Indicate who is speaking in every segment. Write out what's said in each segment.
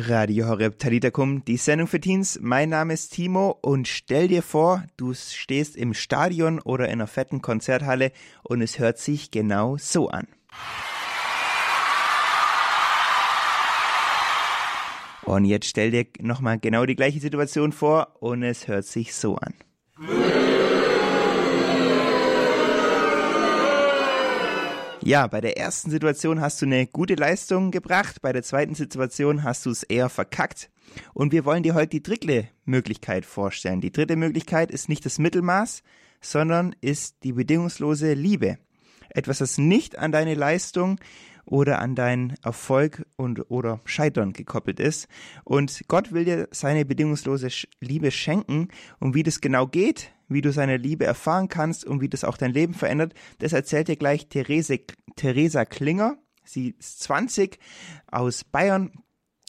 Speaker 1: Radio Horeb Talitakum, die Sendung für Teens. Mein Name ist Timo und stell dir vor, du stehst im Stadion oder in einer fetten Konzerthalle und es hört sich genau so an. Und jetzt stell dir nochmal genau die gleiche Situation vor und es hört sich so an. Ja, bei der ersten Situation hast du eine gute Leistung gebracht, bei der zweiten Situation hast du es eher verkackt. Und wir wollen dir heute die dritte Möglichkeit vorstellen. Die dritte Möglichkeit ist nicht das Mittelmaß, sondern ist die bedingungslose Liebe. Etwas, das nicht an deine Leistung oder an deinen Erfolg und oder Scheitern gekoppelt ist. Und Gott will dir seine bedingungslose Liebe schenken. Und wie das genau geht, wie du seine Liebe erfahren kannst und wie das auch dein Leben verändert, das erzählt dir gleich Therese, Theresa Klinger. Sie ist 20 aus Bayern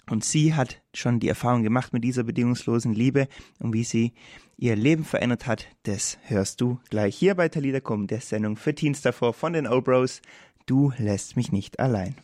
Speaker 1: und sie hat schon die Erfahrung gemacht mit dieser bedingungslosen Liebe und wie sie ihr Leben verändert hat, das hörst du gleich hier bei Talida Kum, der Sendung für Teens davor von den Old Bros. Du lässt mich nicht allein.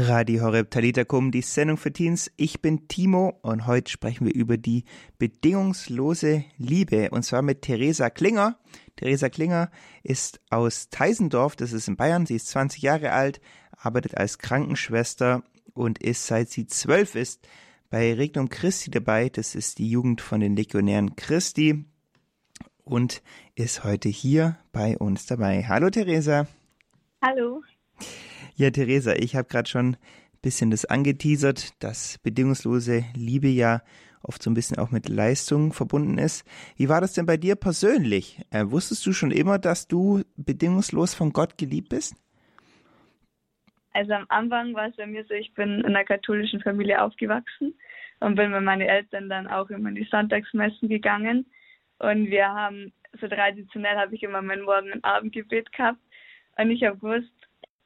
Speaker 1: Radio Horeb Talitakum, die Sendung für Teens. Ich bin Timo und heute sprechen wir über die bedingungslose Liebe und zwar mit Theresa Klinger. Theresa Klinger ist aus Teisendorf, das ist in Bayern. Sie ist 20 Jahre alt, arbeitet als Krankenschwester und ist seit sie zwölf ist bei Regnum Christi dabei. Das ist die Jugend von den Legionären Christi und ist heute hier bei uns dabei. Hallo Theresa.
Speaker 2: Hallo.
Speaker 1: Ja, Theresa, ich habe gerade schon ein bisschen das angeteasert, dass bedingungslose Liebe ja oft so ein bisschen auch mit Leistung verbunden ist. Wie war das denn bei dir persönlich? Äh, wusstest du schon immer, dass du bedingungslos von Gott geliebt bist?
Speaker 2: Also am Anfang war es bei mir so, ich bin in einer katholischen Familie aufgewachsen und bin mit meinen Eltern dann auch immer in die Sonntagsmessen gegangen. Und wir haben, so traditionell habe ich immer mein Morgen- und Abendgebet gehabt. Und ich habe gewusst,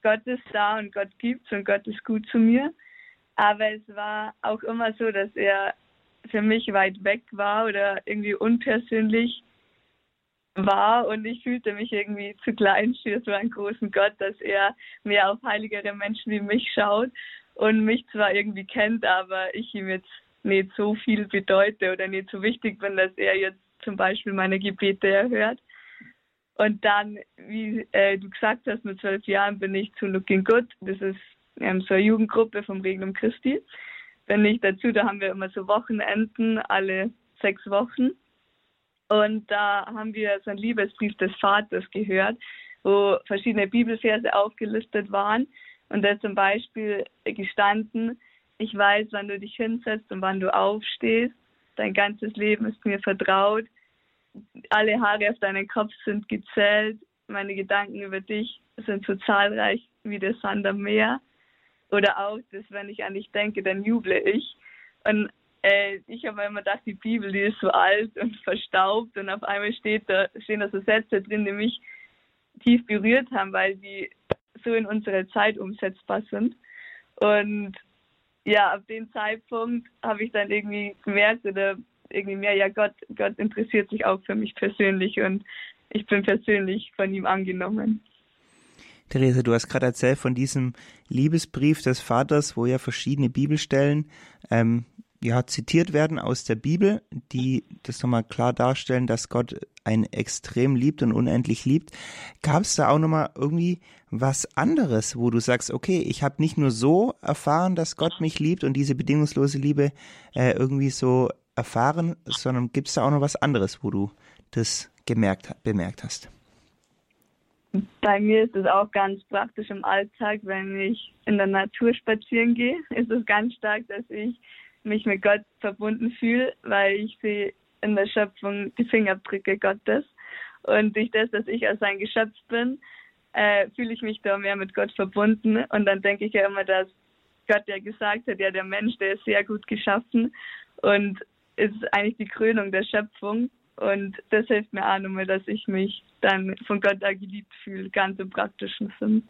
Speaker 2: Gott ist da und Gott gibt's und Gott ist gut zu mir. Aber es war auch immer so, dass er für mich weit weg war oder irgendwie unpersönlich war und ich fühlte mich irgendwie zu klein für so einen großen Gott, dass er mehr auf heiligere Menschen wie mich schaut und mich zwar irgendwie kennt, aber ich ihm jetzt nicht so viel bedeute oder nicht so wichtig bin, dass er jetzt zum Beispiel meine Gebete erhört. Und dann, wie äh, du gesagt hast, mit zwölf Jahren bin ich zu Looking Good. Das ist ähm, so eine Jugendgruppe vom Regnum Christi. Bin ich dazu, da haben wir immer so Wochenenden, alle sechs Wochen. Und da haben wir so einen Liebesbrief des Vaters gehört, wo verschiedene Bibelverse aufgelistet waren. Und da zum Beispiel gestanden, ich weiß, wann du dich hinsetzt und wann du aufstehst. Dein ganzes Leben ist mir vertraut alle Haare auf deinem Kopf sind gezählt, meine Gedanken über dich sind so zahlreich wie der Sand am Meer. Oder auch, dass wenn ich an dich denke, dann juble ich. Und äh, ich habe immer gedacht, die Bibel, die ist so alt und verstaubt und auf einmal steht da, stehen da so Sätze drin, die mich tief berührt haben, weil die so in unsere Zeit umsetzbar sind. Und ja, ab dem Zeitpunkt habe ich dann irgendwie gemerkt oder irgendwie mehr, ja, Gott, Gott interessiert sich auch für mich persönlich und ich bin persönlich von ihm angenommen.
Speaker 1: Therese, du hast gerade erzählt von diesem Liebesbrief des Vaters, wo ja verschiedene Bibelstellen ähm, ja, zitiert werden aus der Bibel, die das nochmal klar darstellen, dass Gott einen extrem liebt und unendlich liebt. Gab es da auch nochmal irgendwie was anderes, wo du sagst, okay, ich habe nicht nur so erfahren, dass Gott mich liebt und diese bedingungslose Liebe äh, irgendwie so erfahren, sondern gibt es da auch noch was anderes, wo du das gemerkt, bemerkt hast?
Speaker 2: Bei mir ist es auch ganz praktisch im Alltag, wenn ich in der Natur spazieren gehe, ist es ganz stark, dass ich mich mit Gott verbunden fühle, weil ich sehe in der Schöpfung die Fingerabdrücke Gottes. Und durch das, dass ich als ein Geschöpf bin, äh, fühle ich mich da mehr mit Gott verbunden. Und dann denke ich ja immer, dass Gott ja gesagt hat, ja, der Mensch, der ist sehr gut geschaffen. Und ist eigentlich die Krönung der Schöpfung. Und das hilft mir auch nochmal, dass ich mich dann von Gott da geliebt fühle, ganz im praktischen Sinn.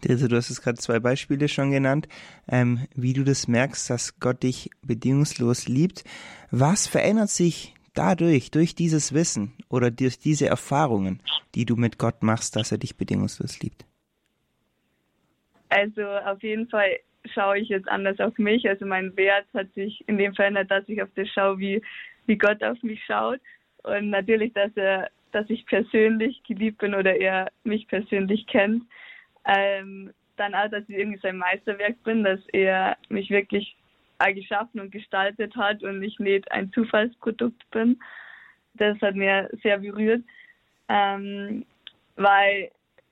Speaker 1: Theresa, du hast es gerade zwei Beispiele schon genannt, ähm, wie du das merkst, dass Gott dich bedingungslos liebt. Was verändert sich dadurch, durch dieses Wissen oder durch diese Erfahrungen, die du mit Gott machst, dass er dich bedingungslos liebt?
Speaker 2: Also auf jeden Fall schaue ich jetzt anders auf mich. Also mein Wert hat sich in dem verändert, dass ich auf das schaue, wie, wie Gott auf mich schaut. Und natürlich, dass er, dass ich persönlich geliebt bin oder er mich persönlich kennt. Ähm, dann auch, dass ich irgendwie sein Meisterwerk bin, dass er mich wirklich geschaffen und gestaltet hat und ich nicht ein Zufallsprodukt bin. Das hat mir sehr berührt, ähm, weil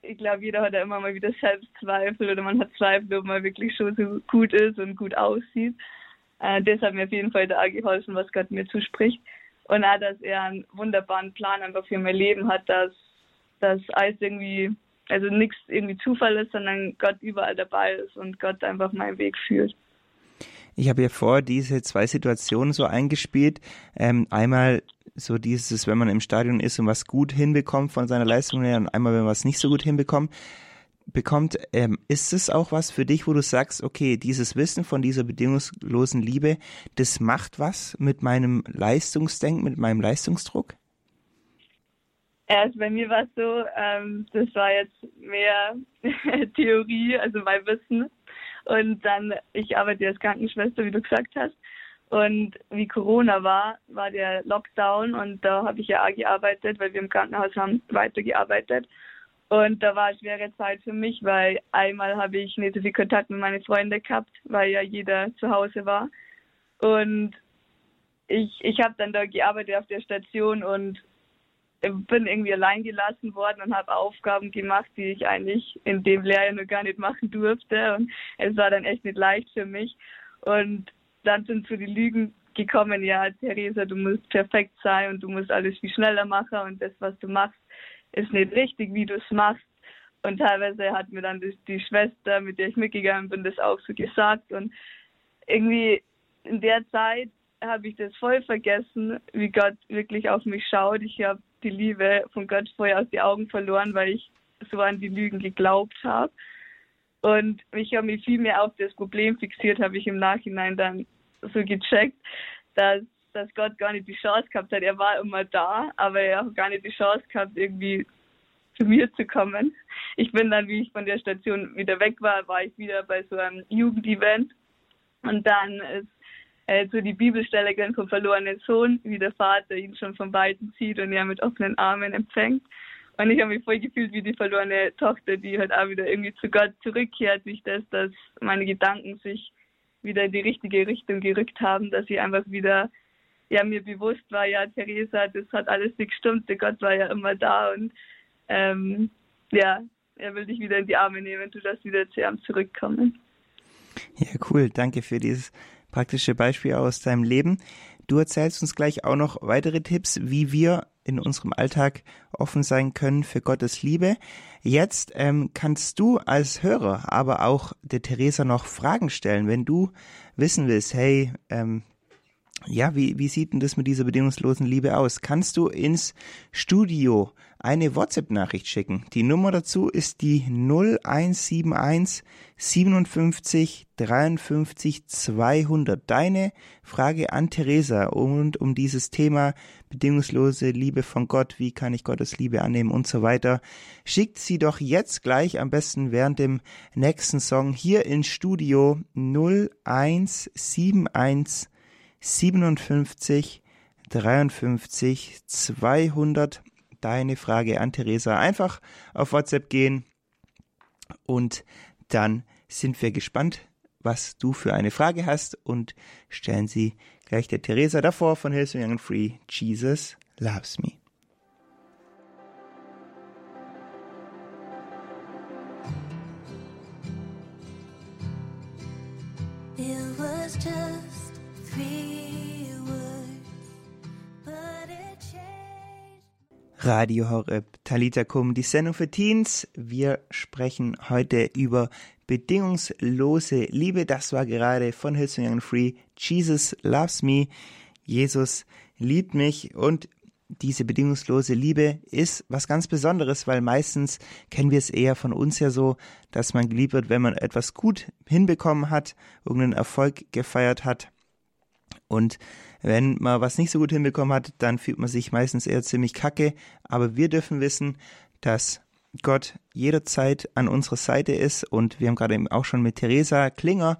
Speaker 2: ich glaube, jeder hat ja immer mal wieder Selbstzweifel oder man hat Zweifel, ob man wirklich schon so gut ist und gut aussieht. Äh, das hat mir auf jeden Fall da geholfen, was Gott mir zuspricht. Und auch, dass er einen wunderbaren Plan einfach für mein Leben hat, dass das alles irgendwie, also nichts irgendwie Zufall ist, sondern Gott überall dabei ist und Gott einfach meinen Weg führt.
Speaker 1: Ich habe ja vor diese zwei Situationen so eingespielt. Ähm, einmal so dieses, wenn man im Stadion ist und was gut hinbekommt von seiner Leistung her und einmal, wenn man was nicht so gut hinbekommt, bekommt, ähm, ist es auch was für dich, wo du sagst, okay, dieses Wissen von dieser bedingungslosen Liebe, das macht was mit meinem Leistungsdenken, mit meinem Leistungsdruck?
Speaker 2: Erst bei mir war es so, ähm, das war jetzt mehr Theorie, also mein Wissen. Und dann, ich arbeite als Krankenschwester, wie du gesagt hast. Und wie Corona war, war der Lockdown und da habe ich ja auch gearbeitet, weil wir im Krankenhaus haben weitergearbeitet. Und da war eine schwere Zeit für mich, weil einmal habe ich nicht so viel Kontakt mit meinen Freunden gehabt, weil ja jeder zu Hause war. Und ich, ich habe dann da gearbeitet auf der Station und bin irgendwie allein gelassen worden und habe Aufgaben gemacht, die ich eigentlich in dem Lehrjahr noch gar nicht machen durfte. Und es war dann echt nicht leicht für mich. Und dann sind so die Lügen gekommen, ja, Theresa, du musst perfekt sein und du musst alles viel schneller machen und das, was du machst, ist nicht richtig, wie du es machst. Und teilweise hat mir dann die, die Schwester, mit der ich mitgegangen bin, das auch so gesagt. Und irgendwie in der Zeit habe ich das voll vergessen, wie Gott wirklich auf mich schaut. Ich habe die Liebe von Gott vorher aus die Augen verloren, weil ich so an die Lügen geglaubt habe. Und ich habe mich viel mehr auf das Problem fixiert, habe ich im Nachhinein dann so gecheckt, dass, dass Gott gar nicht die Chance gehabt hat. Er war immer da, aber er hat gar nicht die Chance gehabt, irgendwie zu mir zu kommen. Ich bin dann, wie ich von der Station wieder weg war, war ich wieder bei so einem Jugendevent. Und dann ist äh, so die Bibelstelle gern vom verlorenen Sohn, wie der Vater ihn schon von beiden zieht und er mit offenen Armen empfängt. Und ich habe mich voll gefühlt wie die verlorene Tochter, die halt auch wieder irgendwie zu Gott zurückkehrt, durch das, dass meine Gedanken sich wieder in die richtige Richtung gerückt haben, dass ich einfach wieder ja mir bewusst war, ja Theresa, das hat alles nicht gestimmt, der Gott war ja immer da und ähm, ja, er will dich wieder in die Arme nehmen, du darfst wieder zu ihm zurückkommen.
Speaker 1: Ja, cool, danke für dieses praktische Beispiele aus deinem Leben. Du erzählst uns gleich auch noch weitere Tipps, wie wir in unserem Alltag offen sein können für Gottes Liebe. Jetzt ähm, kannst du als Hörer aber auch der Theresa noch Fragen stellen, wenn du wissen willst, hey, ähm, ja, wie, wie sieht denn das mit dieser bedingungslosen Liebe aus? Kannst du ins Studio eine WhatsApp-Nachricht schicken? Die Nummer dazu ist die 0171 57 53 200. Deine Frage an Theresa und um dieses Thema bedingungslose Liebe von Gott, wie kann ich Gottes Liebe annehmen und so weiter. Schickt sie doch jetzt gleich am besten während dem nächsten Song hier ins Studio 0171 57 53 200. Deine Frage an Theresa. Einfach auf WhatsApp gehen und dann sind wir gespannt, was du für eine Frage hast und stellen sie gleich der Theresa davor von Hillsong Young and Free. Jesus loves me. Radio Horeb, Talita Kum, die Sendung für Teens. Wir sprechen heute über bedingungslose Liebe. Das war gerade von Hillsong Young Free. Jesus loves me. Jesus liebt mich. Und diese bedingungslose Liebe ist was ganz Besonderes, weil meistens kennen wir es eher von uns ja so, dass man geliebt wird, wenn man etwas gut hinbekommen hat, irgendeinen Erfolg gefeiert hat. Und wenn man was nicht so gut hinbekommen hat, dann fühlt man sich meistens eher ziemlich kacke. Aber wir dürfen wissen, dass Gott jederzeit an unserer Seite ist. Und wir haben gerade eben auch schon mit Theresa Klinger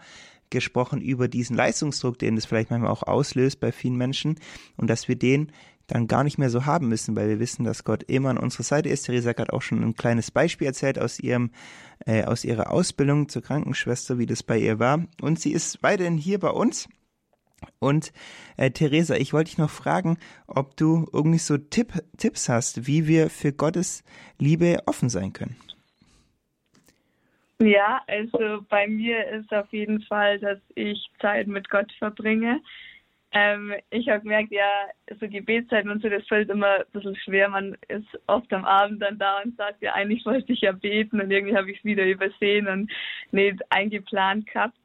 Speaker 1: gesprochen über diesen Leistungsdruck, den das vielleicht manchmal auch auslöst bei vielen Menschen und dass wir den dann gar nicht mehr so haben müssen, weil wir wissen, dass Gott immer an unserer Seite ist. Theresa hat auch schon ein kleines Beispiel erzählt aus ihrem äh, aus ihrer Ausbildung zur Krankenschwester, wie das bei ihr war. Und sie ist weiterhin hier bei uns. Und äh, Theresa, ich wollte dich noch fragen, ob du irgendwie so Tipp, Tipps hast, wie wir für Gottes Liebe offen sein können.
Speaker 2: Ja, also bei mir ist auf jeden Fall, dass ich Zeit mit Gott verbringe. Ähm, ich habe gemerkt, ja, so Gebetszeiten und so, das fällt immer ein bisschen schwer. Man ist oft am Abend dann da und sagt, ja, eigentlich wollte ich ja beten und irgendwie habe ich es wieder übersehen und nicht eingeplant gehabt.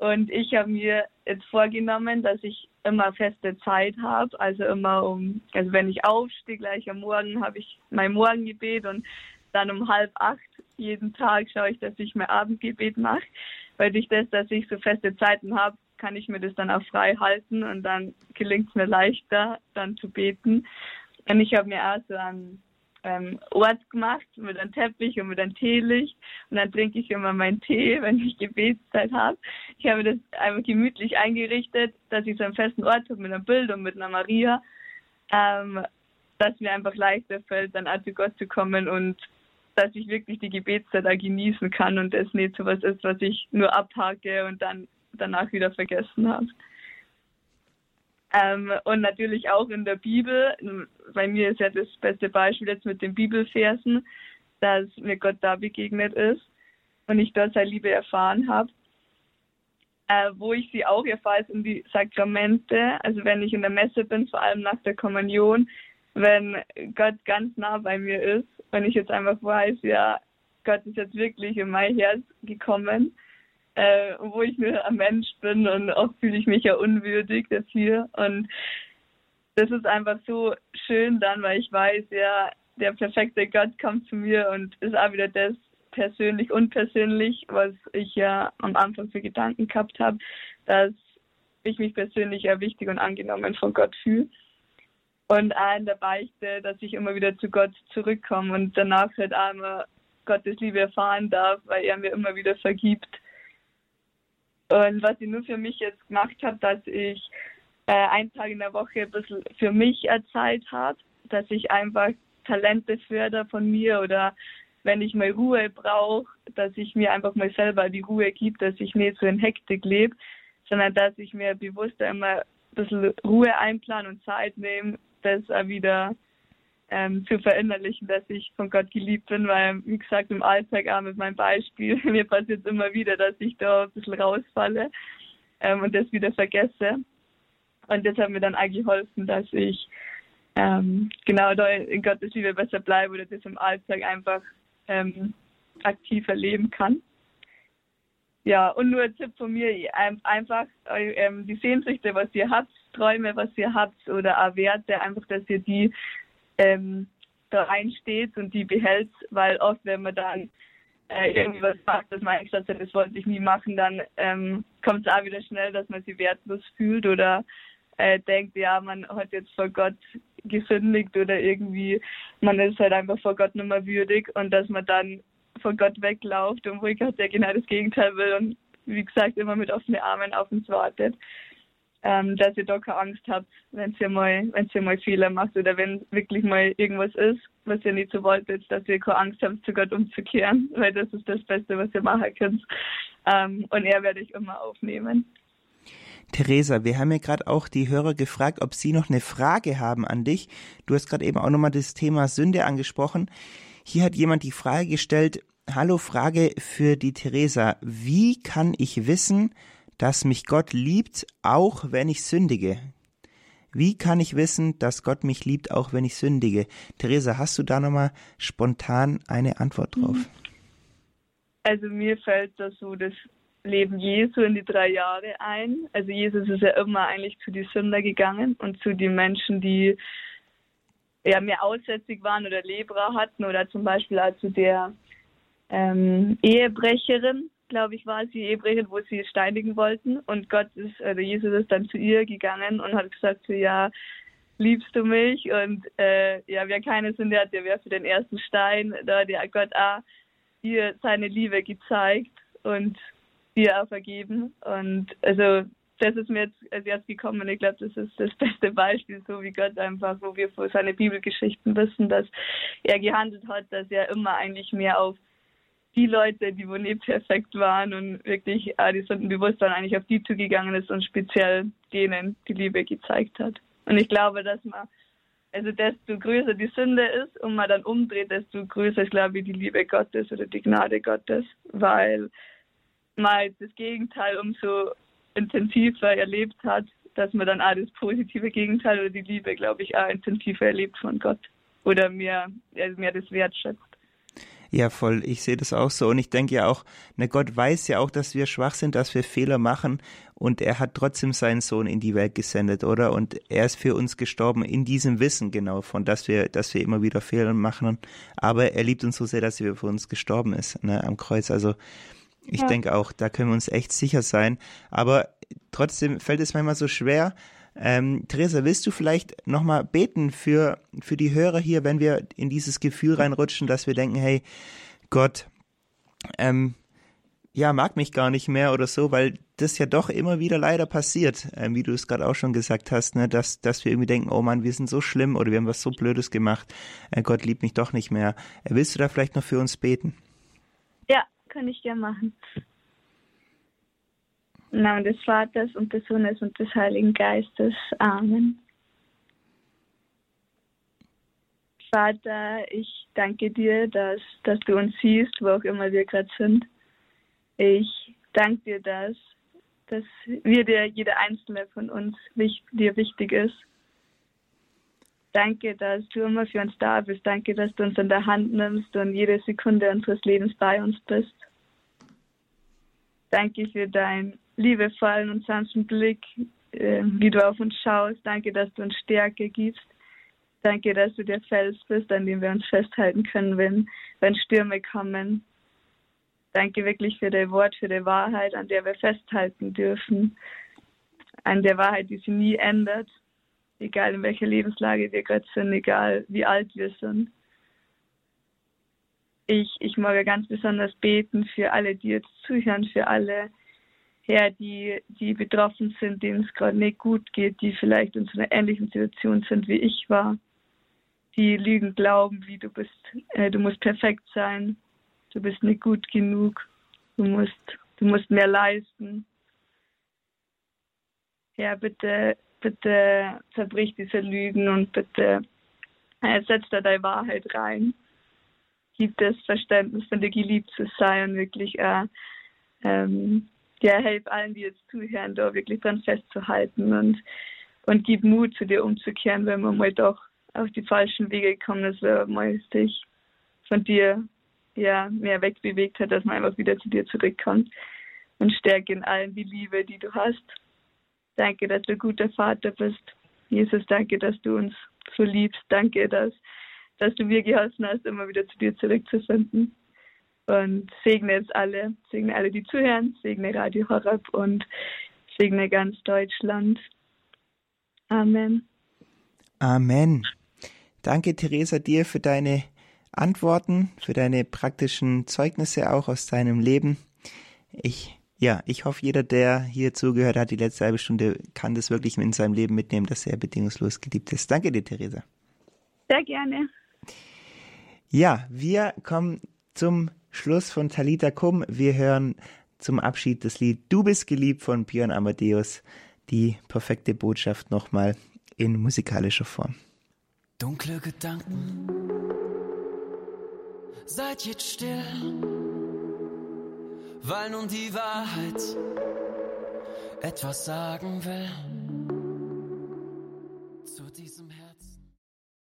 Speaker 2: Und ich habe mir jetzt vorgenommen, dass ich immer feste Zeit habe, also immer um, also wenn ich aufstehe, gleich am Morgen habe ich mein Morgengebet und dann um halb acht jeden Tag schaue ich, dass ich mein Abendgebet mache, weil durch das, dass ich so feste Zeiten habe, kann ich mir das dann auch frei halten und dann gelingt es mir leichter, dann zu beten. Und ich habe mir auch so einen ähm, Ort gemacht mit einem Teppich und mit einem Teelicht und dann trinke ich immer meinen Tee, wenn ich Gebetszeit habe. Ich habe das einfach gemütlich eingerichtet, dass ich so einen festen Ort habe mit einem Bild und mit einer Maria, ähm, dass mir einfach leichter fällt, dann auch zu Gott zu kommen und dass ich wirklich die Gebetszeit da genießen kann und es nicht so was ist, was ich nur abhake und dann danach wieder vergessen habe. Ähm, und natürlich auch in der Bibel. Bei mir ist ja das beste Beispiel jetzt mit den Bibelversen, dass mir Gott da begegnet ist und ich dort seine Liebe erfahren habe. Äh, wo ich sie auch erfahre, sind die Sakramente. Also wenn ich in der Messe bin, vor allem nach der Kommunion, wenn Gott ganz nah bei mir ist und ich jetzt einfach weiß, ja, Gott ist jetzt wirklich in mein Herz gekommen, äh, wo ich nur ein Mensch bin und oft fühle ich mich ja unwürdig dafür und das ist einfach so schön dann, weil ich weiß, ja, der perfekte Gott kommt zu mir und ist auch wieder das persönlich unpersönlich, was ich ja am Anfang für Gedanken gehabt habe, dass ich mich persönlich ja wichtig und angenommen von Gott fühle und auch in der Beichte, dass ich immer wieder zu Gott zurückkomme und danach halt auch immer Gottes Liebe erfahren darf, weil er mir immer wieder vergibt. Und was ich nur für mich jetzt gemacht habe, dass ich äh, einen Tag in der Woche ein bisschen für mich Zeit habe, dass ich einfach Talente fördere von mir oder wenn ich mal Ruhe brauche, dass ich mir einfach mal selber die Ruhe gebe, dass ich nicht so in Hektik lebe, sondern dass ich mir bewusst immer ein bisschen Ruhe einplan und Zeit nehme, das auch wieder ähm, zu verinnerlichen, dass ich von Gott geliebt bin, weil, wie gesagt, im Alltag auch mit meinem Beispiel, mir passiert es immer wieder, dass ich da ein bisschen rausfalle ähm, und das wieder vergesse. Und das hat mir dann auch geholfen, dass ich ähm, genau da in Gottes Liebe besser bleibe oder das im Alltag einfach ähm, aktiver leben kann. Ja, und nur ein Tipp von mir, einfach ähm, die Sehnsüchte, was ihr habt, Träume, was ihr habt oder auch Werte, einfach, dass ihr die ähm, da reinsteht und die behält, weil oft, wenn man dann äh, irgendwie was macht, dass man eigentlich sagt, das wollte ich nie machen, dann ähm, kommt es auch wieder schnell, dass man sich wertlos fühlt oder äh, denkt, ja, man hat jetzt vor Gott gesündigt oder irgendwie, man ist halt einfach vor Gott nicht mehr würdig und dass man dann vor Gott weglauft und ich halt ja genau das Gegenteil will und wie gesagt immer mit offenen Armen auf uns wartet ähm, dass ihr da keine Angst habt, wenn ihr mal, wenn ihr mal Fehler macht oder wenn wirklich mal irgendwas ist, was ihr nicht so wolltet, dass ihr keine Angst habt, zu Gott umzukehren, weil das ist das Beste, was ihr machen könnt. Ähm, und er werde ich immer aufnehmen.
Speaker 1: Theresa, wir haben ja gerade auch die Hörer gefragt, ob sie noch eine Frage haben an dich. Du hast gerade eben auch nochmal das Thema Sünde angesprochen. Hier hat jemand die Frage gestellt, hallo Frage für die Theresa, wie kann ich wissen, dass mich Gott liebt, auch wenn ich sündige. Wie kann ich wissen, dass Gott mich liebt, auch wenn ich sündige? Theresa, hast du da nochmal spontan eine Antwort drauf?
Speaker 2: Also mir fällt da so das Leben Jesu in die drei Jahre ein. Also Jesus ist ja immer eigentlich zu den Sünder gegangen und zu den Menschen, die ja, mehr aussätzig waren oder Lebra hatten oder zum Beispiel also der ähm, Ehebrecherin, glaube ich, war sie Ehebrecherin, wo sie steinigen wollten und Gott ist, oder Jesus ist dann zu ihr gegangen und hat gesagt, so, ja, liebst du mich? Und äh, ja, wer keine Sünde hat, der für den ersten Stein. Da hat Gott auch ihr seine Liebe gezeigt und ihr auch vergeben. Und also das ist mir jetzt als erst gekommen und ich glaube, das ist das beste Beispiel, so wie Gott einfach, wo wir vor seine Bibelgeschichten wissen, dass er gehandelt hat, dass er immer eigentlich mehr auf die Leute, die wo nicht perfekt waren und wirklich äh, die Sünden bewusst waren, eigentlich auf die zugegangen ist und speziell denen die Liebe gezeigt hat. Und ich glaube, dass man, also desto größer die Sünde ist und man dann umdreht, desto größer ist, glaube ich, die Liebe Gottes oder die Gnade Gottes, weil man das Gegenteil umso intensiver erlebt hat, dass man dann auch das positive Gegenteil oder die Liebe, glaube ich, auch intensiver erlebt von Gott oder mehr, also mehr das wertschätzt.
Speaker 1: Ja, voll. Ich sehe das auch so. Und ich denke ja auch, na Gott weiß ja auch, dass wir schwach sind, dass wir Fehler machen. Und er hat trotzdem seinen Sohn in die Welt gesendet, oder? Und er ist für uns gestorben in diesem Wissen genau von, dass wir, dass wir immer wieder Fehler machen. Aber er liebt uns so sehr, dass er für uns gestorben ist, ne, am Kreuz. Also, ich ja. denke auch, da können wir uns echt sicher sein. Aber trotzdem fällt es manchmal so schwer. Ähm, Theresa, willst du vielleicht nochmal beten für, für die Hörer hier, wenn wir in dieses Gefühl reinrutschen, dass wir denken, hey, Gott, ähm, ja, mag mich gar nicht mehr oder so, weil das ja doch immer wieder leider passiert, ähm, wie du es gerade auch schon gesagt hast, ne, dass, dass wir irgendwie denken, oh Mann, wir sind so schlimm oder wir haben was so Blödes gemacht, äh, Gott liebt mich doch nicht mehr. Äh, willst du da vielleicht noch für uns beten?
Speaker 2: Ja, kann ich gerne machen. Im Namen des Vaters und des Sohnes und des Heiligen Geistes. Amen. Vater, ich danke dir, dass, dass du uns siehst, wo auch immer wir gerade sind. Ich danke dir, dass, dass wir dir, jeder einzelne von uns, dir wichtig ist. Danke, dass du immer für uns da bist. Danke, dass du uns an der Hand nimmst und jede Sekunde unseres Lebens bei uns bist. Danke für dein liebevollen und sanften Blick, äh, wie du auf uns schaust. Danke, dass du uns Stärke gibst. Danke, dass du der Fels bist, an dem wir uns festhalten können, wenn, wenn Stürme kommen. Danke wirklich für dein Wort, für die Wahrheit, an der wir festhalten dürfen. An der Wahrheit, die sich nie ändert, egal in welcher Lebenslage wir gerade sind, egal wie alt wir sind ich, ich mag ganz besonders beten für alle, die jetzt zuhören, für alle, Herr, die, die betroffen sind, denen es gerade nicht gut geht, die vielleicht in so einer ähnlichen Situation sind, wie ich war, die Lügen glauben, wie du bist, äh, du musst perfekt sein, du bist nicht gut genug, du musst, du musst mehr leisten. Herr, bitte, bitte zerbrich diese Lügen und bitte äh, setz da deine Wahrheit rein gibt es Verständnis von der geliebt zu sein wirklich äh, ähm, ja, helf allen, die jetzt zuhören, da wirklich dran festzuhalten und, und gib Mut, zu dir umzukehren, wenn man mal doch auf die falschen Wege gekommen ist, wenn man mal sich von dir ja, mehr wegbewegt hat, dass man einfach wieder zu dir zurückkommt und stärke in allen die Liebe, die du hast. Danke, dass du ein guter Vater bist. Jesus, danke, dass du uns so liebst. Danke, dass dass du mir geholfen hast, immer wieder zu dir zurückzufinden. Und segne jetzt alle, segne alle, die zuhören, segne Radio Horab und segne ganz Deutschland. Amen.
Speaker 1: Amen. Danke, Theresa, dir für deine Antworten, für deine praktischen Zeugnisse auch aus deinem Leben. Ich, ja, ich hoffe, jeder, der hier zugehört hat, die letzte halbe Stunde, kann das wirklich in seinem Leben mitnehmen, dass er bedingungslos geliebt ist. Danke dir, Theresa.
Speaker 2: Sehr gerne.
Speaker 1: Ja, wir kommen zum Schluss von Talita Kum. Wir hören zum Abschied das Lied Du bist geliebt von Björn Amadeus. Die perfekte Botschaft nochmal in musikalischer Form.
Speaker 3: Dunkle Gedanken, seid jetzt still, weil nun die Wahrheit etwas sagen will.